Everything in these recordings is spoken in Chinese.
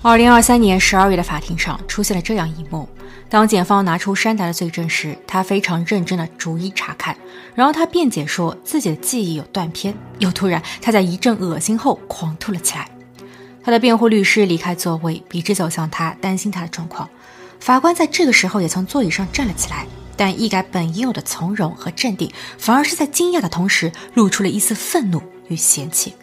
二零二三年十二月的法庭上出现了这样一幕：当检方拿出山达的罪证时，他非常认真的逐一查看，然后他辩解说自己的记忆有断片，又突然他在一阵恶心后狂吐了起来。他的辩护律师离开座位，笔直走向他，担心他的状况。法官在这个时候也从座椅上站了起来，但一改本应有的从容和镇定，反而是在惊讶的同时露出了一丝愤怒与嫌弃。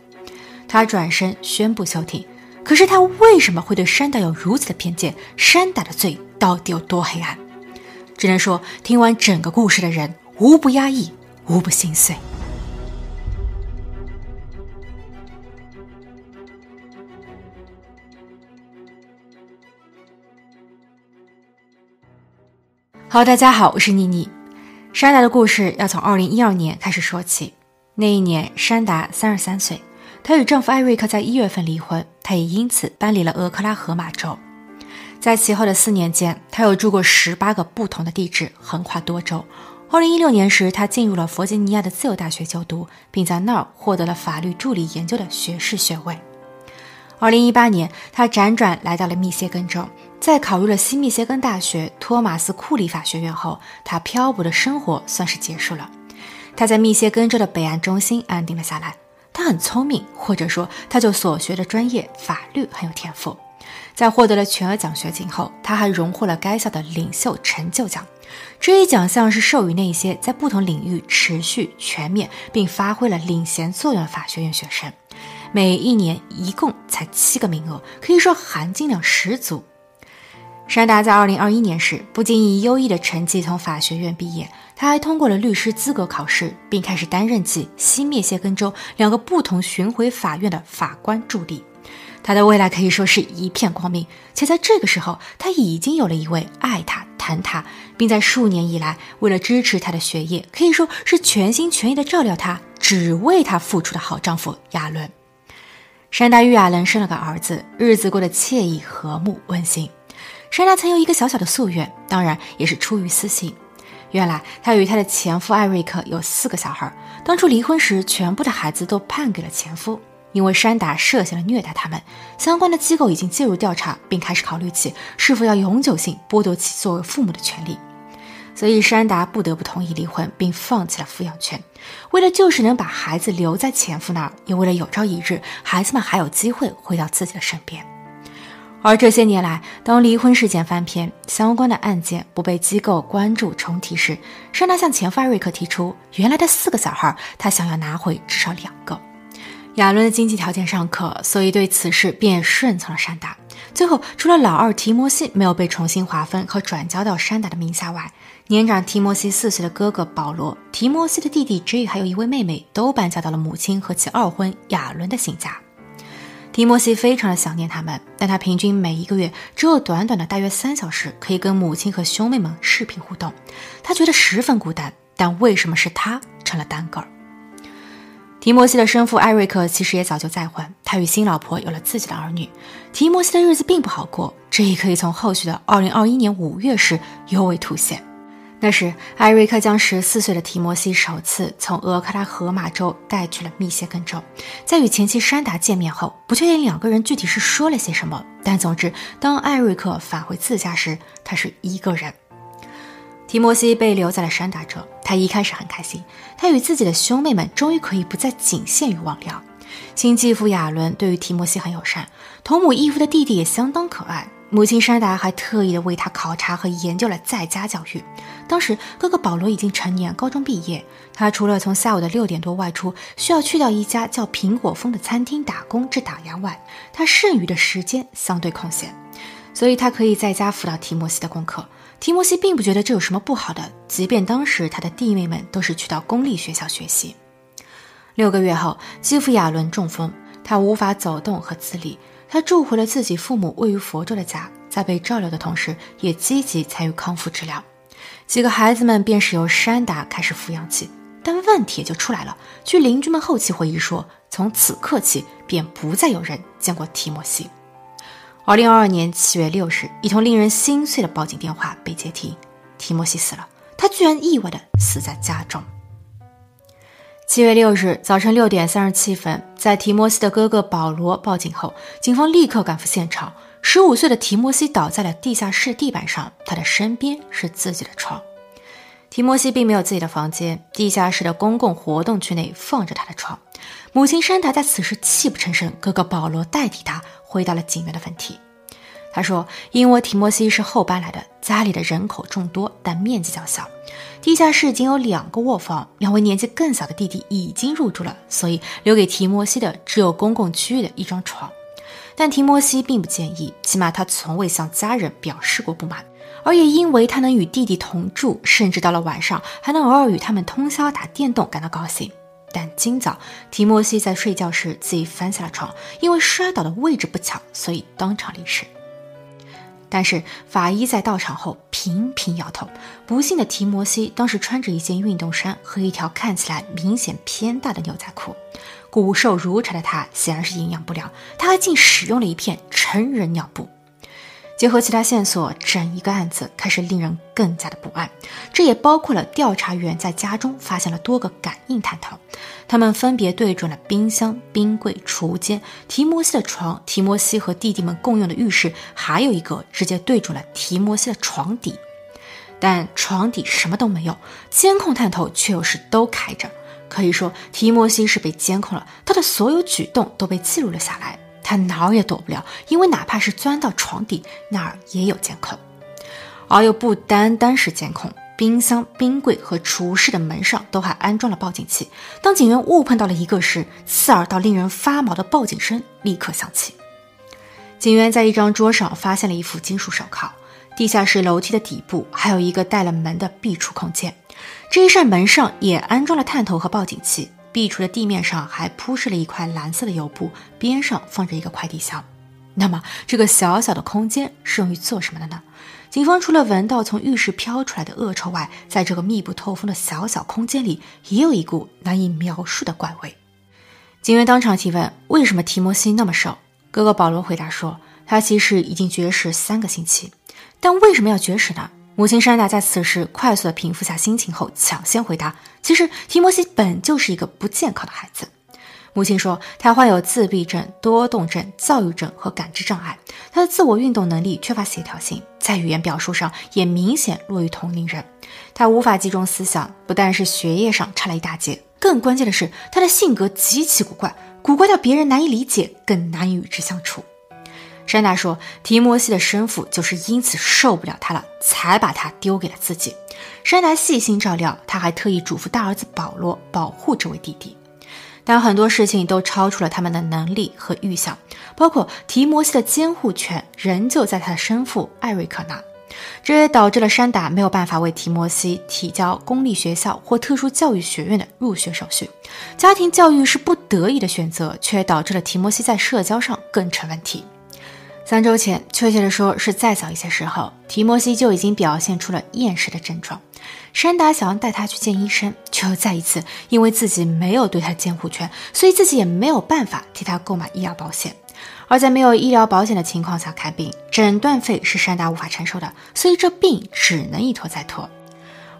他转身宣布休庭。可是他为什么会对山达有如此的偏见？山达的罪到底有多黑暗？只能说，听完整个故事的人无不压抑，无不心碎。好，大家好，我是妮妮。山达的故事要从二零一二年开始说起。那一年，山达三十三岁。她与丈夫艾瑞克在一月份离婚，他也因此搬离了俄克拉荷马州。在其后的四年间，他有住过十八个不同的地址，横跨多州。二零一六年时，他进入了弗吉尼亚的自由大学就读，并在那儿获得了法律助理研究的学士学位。二零一八年，他辗转来到了密歇根州，在考入了西密歇根大学托马斯库里法学院后，他漂泊的生活算是结束了。他在密歇根州的北岸中心安定了下来。他很聪明，或者说，他就所学的专业法律很有天赋。在获得了全额奖学金后，他还荣获了该校的领袖成就奖。这一奖项是授予那些在不同领域持续、全面并发挥了领衔作用的法学院学生。每一年一共才七个名额，可以说含金量十足。山达在二零二一年时，不仅以优异的成绩从法学院毕业。他还通过了律师资格考试，并开始担任起西密歇根州两个不同巡回法院的法官助理。他的未来可以说是一片光明，且在这个时候，他已经有了一位爱他、疼他，并在数年以来为了支持他的学业，可以说是全心全意的照料他、只为他付出的好丈夫亚伦。山达与亚伦生了个儿子，日子过得惬意、和睦、温馨。山达曾有一个小小的夙愿，当然也是出于私心。原来，她与她的前夫艾瑞克有四个小孩。当初离婚时，全部的孩子都判给了前夫，因为山达涉嫌了虐待他们。相关的机构已经介入调查，并开始考虑起是否要永久性剥夺其作为父母的权利。所以，山达不得不同意离婚，并放弃了抚养权。为了就是能把孩子留在前夫那儿，也为了有朝一日孩子们还有机会回到自己的身边。而这些年来，当离婚事件翻篇，相关的案件不被机构关注重提时，山达向前夫瑞克提出，原来的四个小孩，他想要拿回至少两个。亚伦的经济条件尚可，所以对此事便顺从了山达。最后，除了老二提摩西没有被重新划分和转交到山达的名下外，年长提摩西四岁的哥哥保罗、提摩西的弟弟 J 还有一位妹妹，都搬家到了母亲和其二婚亚伦的新家。提摩西非常的想念他们，但他平均每一个月只有短短的大约三小时可以跟母亲和兄妹们视频互动，他觉得十分孤单。但为什么是他成了单个儿？提摩西的生父艾瑞克其实也早就再婚，他与新老婆有了自己的儿女。提摩西的日子并不好过，这也可以从后续的二零二一年五月时尤为凸显。那时，艾瑞克将十四岁的提摩西首次从俄克拉荷马州带去了密歇根州。在与前妻山达见面后，不确定两个人具体是说了些什么，但总之，当艾瑞克返回自家时，他是一个人。提摩西被留在了山达州，他一开始很开心，他与自己的兄妹们终于可以不再仅限于网聊。新继父亚伦对于提摩西很友善，同母异父的弟弟也相当可爱。母亲山达还特意的为他考察和研究了在家教育。当时哥哥保罗已经成年，高中毕业。他除了从下午的六点多外出，需要去到一家叫苹果风的餐厅打工至打烊外，他剩余的时间相对空闲，所以他可以在家辅导提摩西的功课。提摩西并不觉得这有什么不好的，即便当时他的弟妹们都是去到公立学校学习。六个月后，继父亚伦中风，他无法走动和自理。他住回了自己父母位于佛州的家，在被照料的同时，也积极参与康复治疗。几个孩子们便是由山达开始抚养起，但问题也就出来了。据邻居们后期回忆说，从此刻起，便不再有人见过提莫西。二零二二年七月六日，一通令人心碎的报警电话被接听，提莫西死了，他居然意外的死在家中。七月六日早晨六点三十七分，在提摩西的哥哥保罗报警后，警方立刻赶赴现场。十五岁的提摩西倒在了地下室地板上，他的身边是自己的床。提摩西并没有自己的房间，地下室的公共活动区内放着他的床。母亲山达在此时泣不成声，哥哥保罗代替他回答了警员的问题。他说：“因为提摩西是后搬来的，家里的人口众多，但面积较小，地下室仅有两个卧房，两位年纪更小的弟弟已经入住了，所以留给提摩西的只有公共区域的一张床。但提摩西并不介意，起码他从未向家人表示过不满，而也因为他能与弟弟同住，甚至到了晚上还能偶尔与他们通宵打电动感到高兴。但今早提摩西在睡觉时自己翻下了床，因为摔倒的位置不巧，所以当场离世。”但是法医在到场后频频摇头。不幸的提摩西当时穿着一件运动衫和一条看起来明显偏大的牛仔裤，骨瘦如柴的他显然是营养不良。他还竟使用了一片成人尿布。结合其他线索，整一个案子开始令人更加的不安。这也包括了调查员在家中发现了多个感应探头，他们分别对准了冰箱、冰柜、储物间、提摩西的床、提摩西和弟弟们共用的浴室，还有一个直接对准了提摩西的床底。但床底什么都没有，监控探头却又是都开着。可以说，提摩西是被监控了，他的所有举动都被记录了下来。他哪儿也躲不了，因为哪怕是钻到床底，那儿也有监控。而又不单单是监控，冰箱、冰柜和储物室的门上都还安装了报警器。当警员误碰到了一个时，刺耳到令人发毛的报警声立刻响起。警员在一张桌上发现了一副金属手铐。地下室楼梯的底部还有一个带了门的壁橱空间，这一扇门上也安装了探头和报警器。壁橱的地面上还铺设了一块蓝色的油布，边上放着一个快递箱。那么，这个小小的空间是用于做什么的呢？警方除了闻到从浴室飘出来的恶臭外，在这个密不透风的小小空间里，也有一股难以描述的怪味。警员当场提问：“为什么提摩西那么瘦？”哥哥保罗回答说：“他其实已经绝食三个星期，但为什么要绝食呢？”母亲珊达在此时快速的平复下心情后，抢先回答：“其实提摩西本就是一个不健康的孩子。”母亲说：“他患有自闭症、多动症、躁郁症和感知障碍，他的自我运动能力缺乏协调性，在语言表述上也明显弱于同龄人。他无法集中思想，不但是学业上差了一大截，更关键的是他的性格极其古怪，古怪到别人难以理解，更难以与之相处。”山达说：“提摩西的生父就是因此受不了他了，才把他丢给了自己。”山达细心照料，他还特意嘱咐大儿子保罗保护这位弟弟。但很多事情都超出了他们的能力和预想，包括提摩西的监护权仍旧在他的生父艾瑞克那，这也导致了山达没有办法为提摩西提交公立学校或特殊教育学院的入学手续。家庭教育是不得已的选择，却导致了提摩西在社交上更成问题。三周前，确切的说是再早一些时候，提摩西就已经表现出了厌食的症状。山达想要带他去见医生，却又再一次因为自己没有对他监护权，所以自己也没有办法替他购买医疗保险。而在没有医疗保险的情况下看病，诊断费是山达无法承受的，所以这病只能一拖再拖。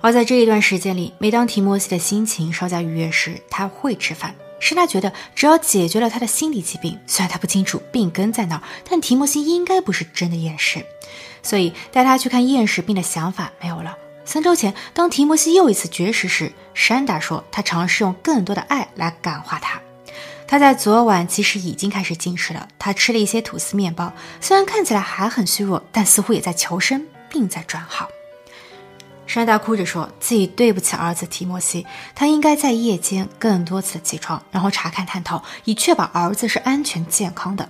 而在这一段时间里，每当提摩西的心情稍加愉悦时，他会吃饭。是他觉得只要解决了他的心理疾病，虽然他不清楚病根在哪儿，但提摩西应该不是真的厌食，所以带他去看厌食病的想法没有了。三周前，当提摩西又一次绝食时，山达说他尝试用更多的爱来感化他。他在昨晚其实已经开始进食了，他吃了一些吐司面包，虽然看起来还很虚弱，但似乎也在求生，并在转好。山大哭着说自己对不起儿子提摩西，他应该在夜间更多次起床，然后查看探头，以确保儿子是安全健康的。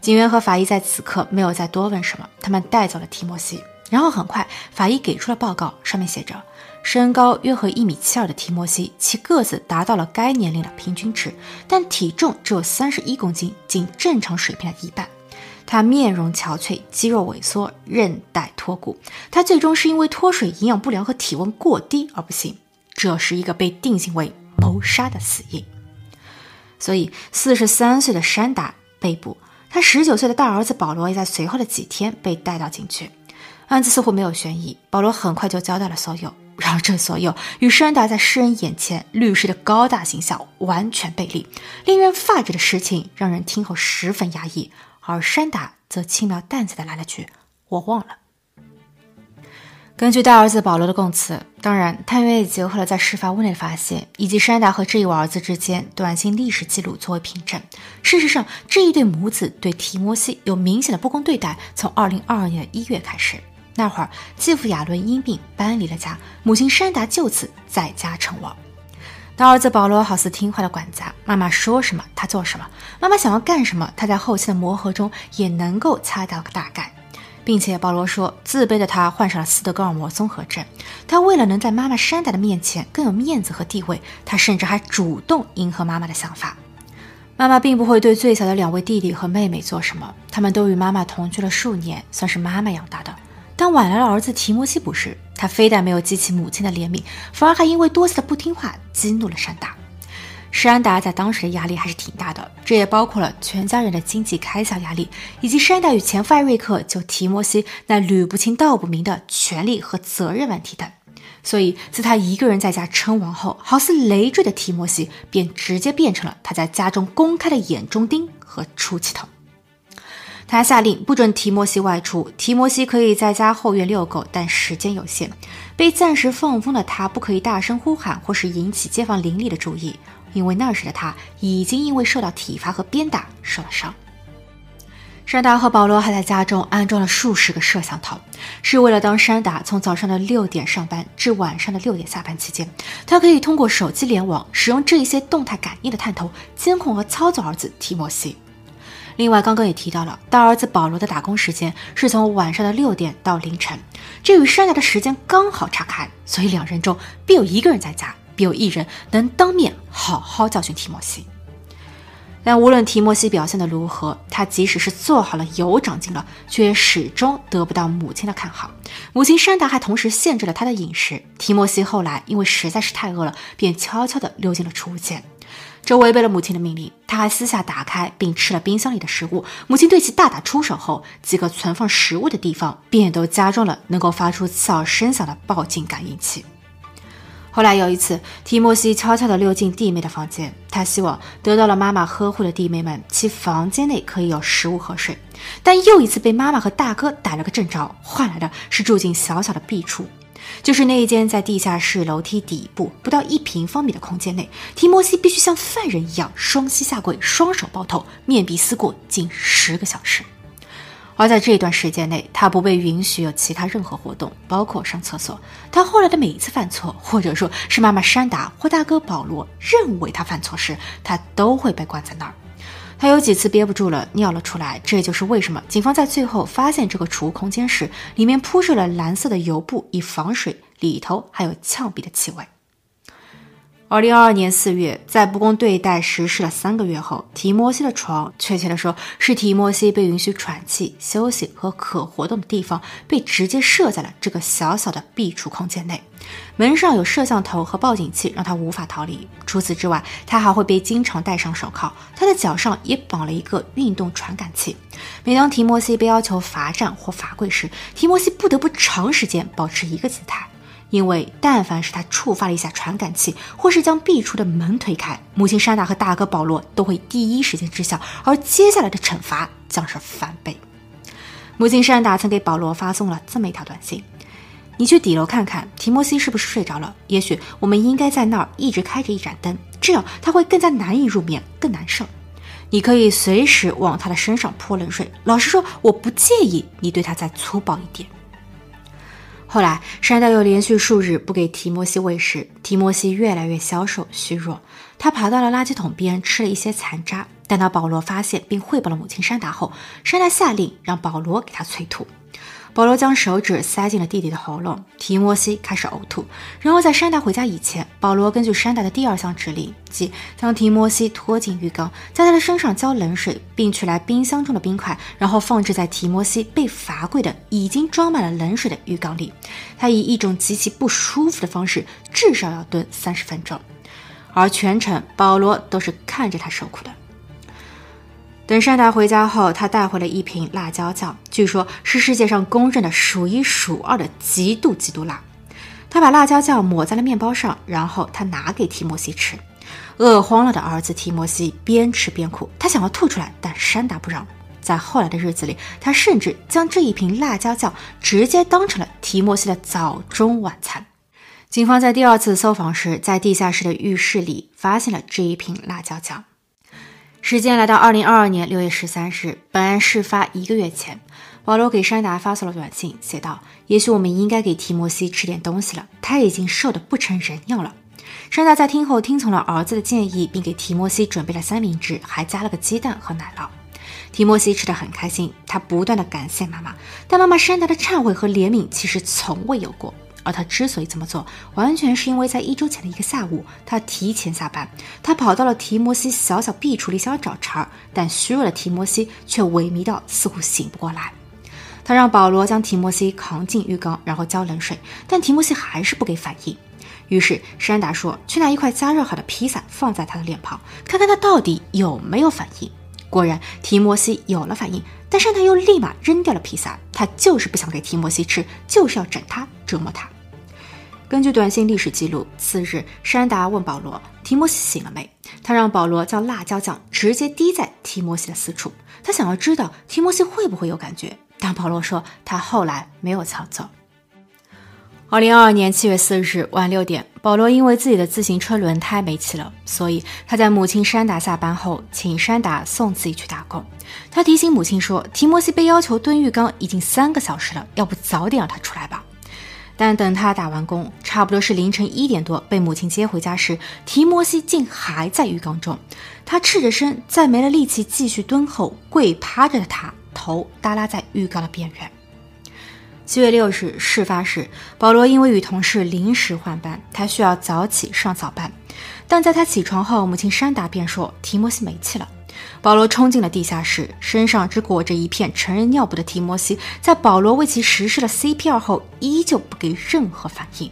警员和法医在此刻没有再多问什么，他们带走了提摩西。然后很快，法医给出了报告，上面写着：身高约合一米七二的提摩西，其个子达到了该年龄的平均值，但体重只有三十一公斤，仅正常水平的一半。他面容憔悴，肌肉萎缩，韧带脱骨。他最终是因为脱水、营养不良和体温过低而不幸。这是一个被定性为谋杀的死因。所以，四十三岁的山达被捕，他十九岁的大儿子保罗也在随后的几天被带到警局。案子似乎没有悬疑，保罗很快就交代了所有。然而，这所有与山达在世人眼前律师的高大形象完全背离，令人发指的事情让人听后十分压抑。而山达则轻描淡写的来了句：“我忘了。”根据大儿子保罗的供词，当然，探员也结合了在事发屋内的发现，以及山达和这一位儿子之间短信历史记录作为凭证。事实上，这一对母子对提摩西有明显的不公对待，从二零二二年一月开始。那会儿，继父亚伦因病搬离了家，母亲山达就此在家成王。大儿子保罗好似听话的管家，妈妈说什么他做什么，妈妈想要干什么，他在后期的磨合中也能够猜到个大概。并且保罗说，自卑的他患上了斯德哥尔摩综合症。他为了能在妈妈山达的面前更有面子和地位，他甚至还主动迎合妈妈的想法。妈妈并不会对最小的两位弟弟和妹妹做什么，他们都与妈妈同居了数年，算是妈妈养大的。但晚来的儿子提摩西不是，他非但没有激起母亲的怜悯，反而还因为多次的不听话激怒了山达。山达在当时的压力还是挺大的，这也包括了全家人的经济开销压力，以及山达与前夫艾瑞克就提摩西那捋不清道不明的权利和责任问题等。所以，自他一个人在家称王后，好似累赘的提摩西便直接变成了他在家中公开的眼中钉和出气筒。他下令不准提摩西外出，提摩西可以在家后院遛狗，但时间有限。被暂时放风的他，不可以大声呼喊或是引起街坊邻里的注意。因为那时的他已经因为受到体罚和鞭打受了伤。山达和保罗还在家中安装了数十个摄像头，是为了当山达从早上的六点上班至晚上的六点下班期间，他可以通过手机联网，使用这些动态感应的探头监控和操作儿子提摩西。另外，刚刚也提到了大儿子保罗的打工时间是从晚上的六点到凌晨，这与山达的时间刚好岔开，所以两人中必有一个人在家。必有一人能当面好好教训提莫西，但无论提莫西表现的如何，他即使是做好了有长进了，却始终得不到母亲的看好。母亲山达还同时限制了他的饮食。提莫西后来因为实在是太饿了，便悄悄地溜进了储物间，这违背了母亲的命令。他还私下打开并吃了冰箱里的食物。母亲对其大打出手后，几个存放食物的地方便都加装了能够发出刺耳声响的报警感应器。后来有一次，提莫西悄悄地溜进弟妹的房间，他希望得到了妈妈呵护的弟妹们，其房间内可以有食物和水。但又一次被妈妈和大哥逮了个正着，换来的是住进小小的壁橱，就是那一间在地下室楼梯底部不到一平方米的空间内，提莫西必须像犯人一样双膝下跪，双手抱头，面壁思过近十个小时。而在这段时间内，他不被允许有其他任何活动，包括上厕所。他后来的每一次犯错，或者说是妈妈山达或大哥保罗认为他犯错时，他都会被关在那儿。他有几次憋不住了，尿了出来。这也就是为什么警方在最后发现这个储物空间时，里面铺设了蓝色的油布以防水，里头还有呛鼻的气味。二零二二年四月，在不公对待实施了三个月后，提摩西的床，确切的说，是提摩西被允许喘气、休息和可活动的地方，被直接设在了这个小小的壁橱空间内。门上有摄像头和报警器，让他无法逃离。除此之外，他还会被经常戴上手铐。他的脚上也绑了一个运动传感器。每当提摩西被要求罚站或罚跪时，提摩西不得不长时间保持一个姿态。因为但凡是他触发了一下传感器，或是将壁橱的门推开，母亲山娜和大哥保罗都会第一时间知晓，而接下来的惩罚将是翻倍。母亲山娜曾给保罗发送了这么一条短信：“你去底楼看看提摩西是不是睡着了？也许我们应该在那儿一直开着一盏灯，这样他会更加难以入眠，更难受。你可以随时往他的身上泼冷水。老实说，我不介意你对他再粗暴一点。”后来，山大又连续数日不给提摩西喂食，提摩西越来越消瘦虚弱。他爬到了垃圾桶边吃了一些残渣。但当保罗发现并汇报了母亲山达后，山达下令让保罗给他催吐。保罗将手指塞进了弟弟的喉咙，提摩西开始呕吐。然后在山达回家以前，保罗根据山达的第二项指令，即将提摩西拖进浴缸，在他的身上浇冷水，并取来冰箱中的冰块，然后放置在提摩西被罚跪的已经装满了冷水的浴缸里。他以一种极其不舒服的方式，至少要蹲三十分钟，而全程保罗都是看着他受苦的。等山达回家后，他带回了一瓶辣椒酱，据说是世界上公认的数一数二的极度极度辣。他把辣椒酱抹在了面包上，然后他拿给提摩西吃。饿慌了的儿子提摩西边吃边哭，他想要吐出来，但山达不让。在后来的日子里，他甚至将这一瓶辣椒酱直接当成了提摩西的早中晚餐。警方在第二次搜访时，在地下室的浴室里发现了这一瓶辣椒酱。时间来到二零二二年六月十三日，本案事发一个月前，保罗给山达发送了短信，写道：“也许我们应该给提摩西吃点东西了，他已经瘦得不成人样了。”山达在听后听从了儿子的建议，并给提摩西准备了三明治，还加了个鸡蛋和奶酪。提摩西吃得很开心，他不断的感谢妈妈，但妈妈山达的忏悔和怜悯其实从未有过。而他之所以这么做，完全是因为在一周前的一个下午，他提前下班，他跑到了提摩西小小壁橱里想要找茬儿，但虚弱的提摩西却萎靡到似乎醒不过来。他让保罗将提摩西扛进浴缸，然后浇冷水，但提摩西还是不给反应。于是山达说：“去拿一块加热好的披萨放在他的脸庞，看看他到底有没有反应。”果然，提摩西有了反应，但山达又立马扔掉了披萨。他就是不想给提摩西吃，就是要整他、折磨他。根据短信历史记录，次日山达问保罗：“提摩西醒了没？”他让保罗将辣椒酱直接滴在提摩西的私处，他想要知道提摩西会不会有感觉。但保罗说他后来没有操作。二零二二年七月四日晚六点，保罗因为自己的自行车轮胎没气了，所以他在母亲山达下班后，请山达送自己去打工。他提醒母亲说：“提摩西被要求蹲浴缸已经三个小时了，要不早点让他出来吧。”但等他打完工，差不多是凌晨一点多，被母亲接回家时，提摩西竟还在浴缸中。他赤着身，在没了力气继续蹲后，跪趴着的他头耷拉在浴缸的边缘。七月六日，事发时，保罗因为与同事临时换班，他需要早起上早班。但在他起床后，母亲山达便说提摩西没气了。保罗冲进了地下室，身上只裹着一片成人尿布的提摩西，在保罗为其实施了 CPR 后，依旧不给任何反应。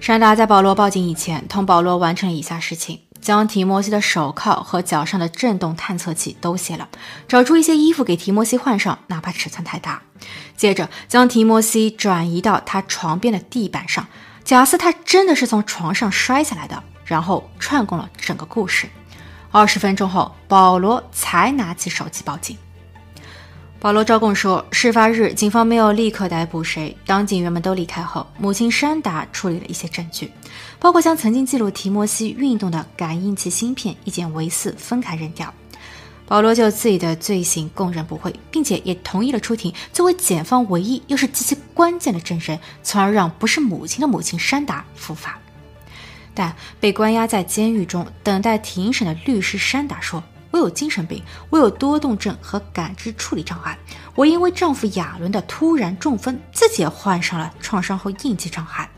山达在保罗报警以前，同保罗完成了以下事情。将提摩西的手铐和脚上的震动探测器都卸了，找出一些衣服给提摩西换上，哪怕尺寸太大。接着将提摩西转移到他床边的地板上，假设他真的是从床上摔下来的，然后串供了整个故事。二十分钟后，保罗才拿起手机报警。保罗招供说，事发日警方没有立刻逮捕谁。当警员们都离开后，母亲山达处理了一些证据，包括将曾经记录提摩西运动的感应器芯片一件为四分开扔掉。保罗就自己的罪行供认不讳，并且也同意了出庭作为检方唯一又是极其关键的证人，从而让不是母亲的母亲山达伏法。但被关押在监狱中等待庭审的律师山达说。我有精神病，我有多动症和感知处理障碍。我因为丈夫亚伦的突然中风，自己也患上了创伤后应激障碍。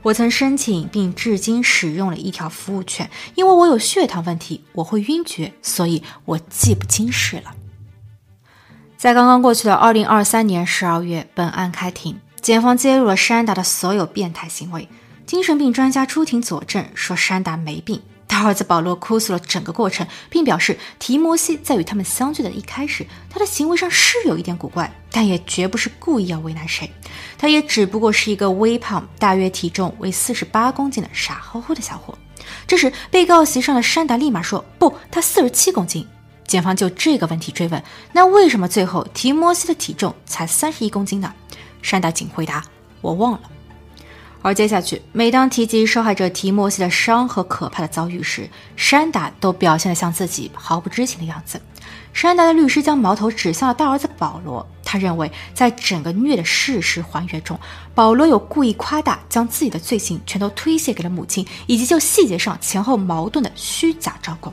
我曾申请并至今使用了一条服务券，因为我有血糖问题，我会晕厥，所以我记不清事了。在刚刚过去的二零二三年十二月，本案开庭，检方揭露了山达的所有变态行为。精神病专家出庭佐证说，山达没病。他儿子保罗哭诉了整个过程，并表示提摩西在与他们相聚的一开始，他的行为上是有一点古怪，但也绝不是故意要为难谁。他也只不过是一个微胖，大约体重为四十八公斤的傻乎乎的小伙。这时，被告席上的山达立马说：“不，他四十七公斤。”检方就这个问题追问：“那为什么最后提摩西的体重才三十一公斤呢？”山达仅回答：“我忘了。”而接下去，每当提及受害者提莫西的伤和可怕的遭遇时，山达都表现得像自己毫不知情的样子。山达的律师将矛头指向了大儿子保罗，他认为在整个虐的事实还原中，保罗有故意夸大，将自己的罪行全都推卸给了母亲，以及就细节上前后矛盾的虚假招供。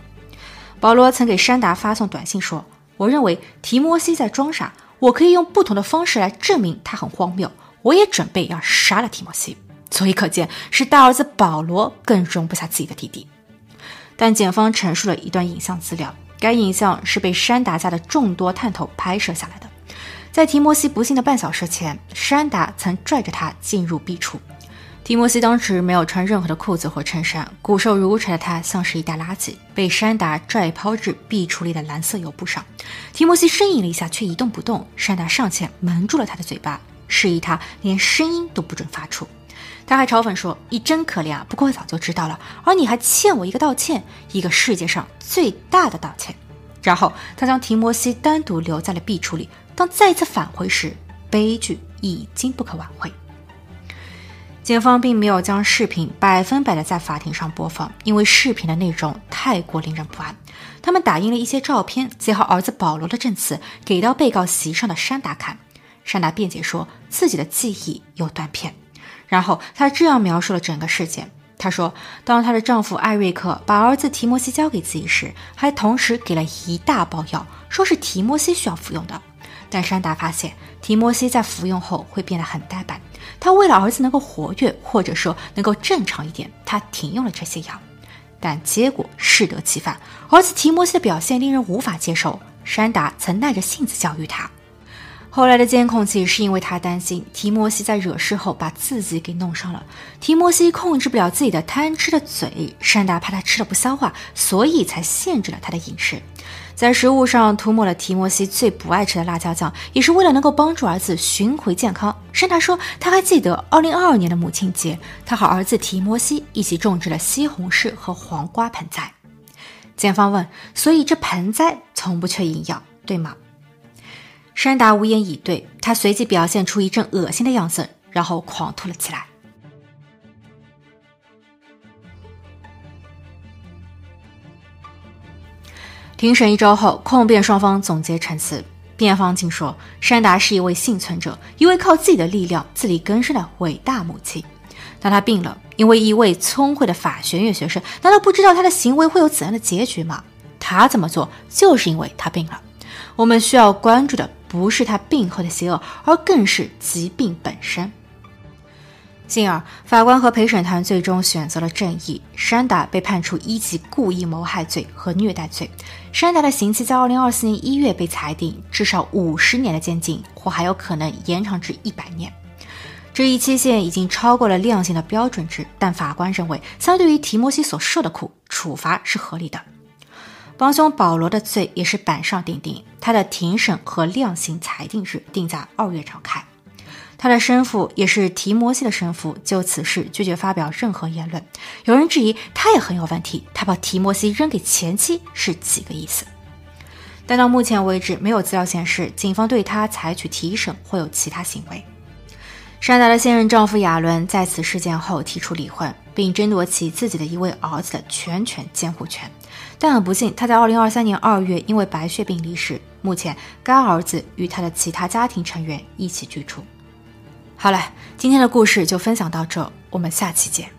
保罗曾给山达发送短信说：“我认为提莫西在装傻，我可以用不同的方式来证明他很荒谬。我也准备要杀了提莫西。”所以可见，是大儿子保罗更容不下自己的弟弟。但检方陈述了一段影像资料，该影像是被山达家的众多探头拍摄下来的。在提摩西不幸的半小时前，山达曾拽着他进入壁橱。提摩西当时没有穿任何的裤子或衬衫，骨瘦如柴的他像是一袋垃圾，被山达拽抛至壁橱里的蓝色油布上。提摩西呻吟了一下，却一动不动。山达上前蒙住了他的嘴巴，示意他连声音都不准发出。他还嘲讽说：“你真可怜啊！不过早就知道了，而你还欠我一个道歉，一个世界上最大的道歉。”然后他将提摩西单独留在了壁橱里。当再次返回时，悲剧已经不可挽回。检方并没有将视频百分百的在法庭上播放，因为视频的内容太过令人不安。他们打印了一些照片，结合儿子保罗的证词，给到被告席上的山达看。山达辩解说自己的记忆有断片，然后他这样描述了整个事件。他说，当她的丈夫艾瑞克把儿子提摩西交给自己时，还同时给了一大包药，说是提摩西需要服用的。但山达发现提摩西在服用后会变得很呆板，他为了儿子能够活跃，或者说能够正常一点，他停用了这些药。但结果适得其反，儿子提摩西的表现令人无法接受。山达曾耐着性子教育他。后来的监控器是因为他担心提摩西在惹事后把自己给弄伤了。提摩西控制不了自己的贪吃的嘴，山达怕他吃了不消化，所以才限制了他的饮食。在食物上涂抹了提摩西最不爱吃的辣椒酱，也是为了能够帮助儿子寻回健康。山达说他还记得2022年的母亲节，他和儿子提摩西一起种植了西红柿和黄瓜盆栽。检方问：所以这盆栽从不缺营养，对吗？山达无言以对，他随即表现出一阵恶心的样子，然后狂吐了起来。庭审一周后，控辩双方总结陈词，辩方竟说山达是一位幸存者，一位靠自己的力量自力更生的伟大母亲。当他病了，因为一位聪慧的法学院学生，难道不知道他的行为会有怎样的结局吗？他这么做就是因为他病了。我们需要关注的。不是他病后的邪恶，而更是疾病本身。进而，法官和陪审团最终选择了正义。山达被判处一级故意谋害罪和虐待罪。山达的刑期在二零二四年一月被裁定至少五十年的监禁，或还有可能延长至一百年。这一期限已经超过了量刑的标准值，但法官认为，相对于提摩西所受的苦，处罚是合理的。帮凶保罗的罪也是板上钉钉，他的庭审和量刑裁定日定在二月召开。他的生父也是提摩西的生父，就此事拒绝发表任何言论。有人质疑他也很有问题，他把提摩西扔给前妻是几个意思？但到目前为止，没有资料显示警方对他采取提审或有其他行为。山达的现任丈夫亚伦在此事件后提出离婚，并争夺起自己的一位儿子的全权监护权。但很不幸，他在2023年2月因为白血病离世。目前，该儿子与他的其他家庭成员一起居住。好了，今天的故事就分享到这，我们下期见。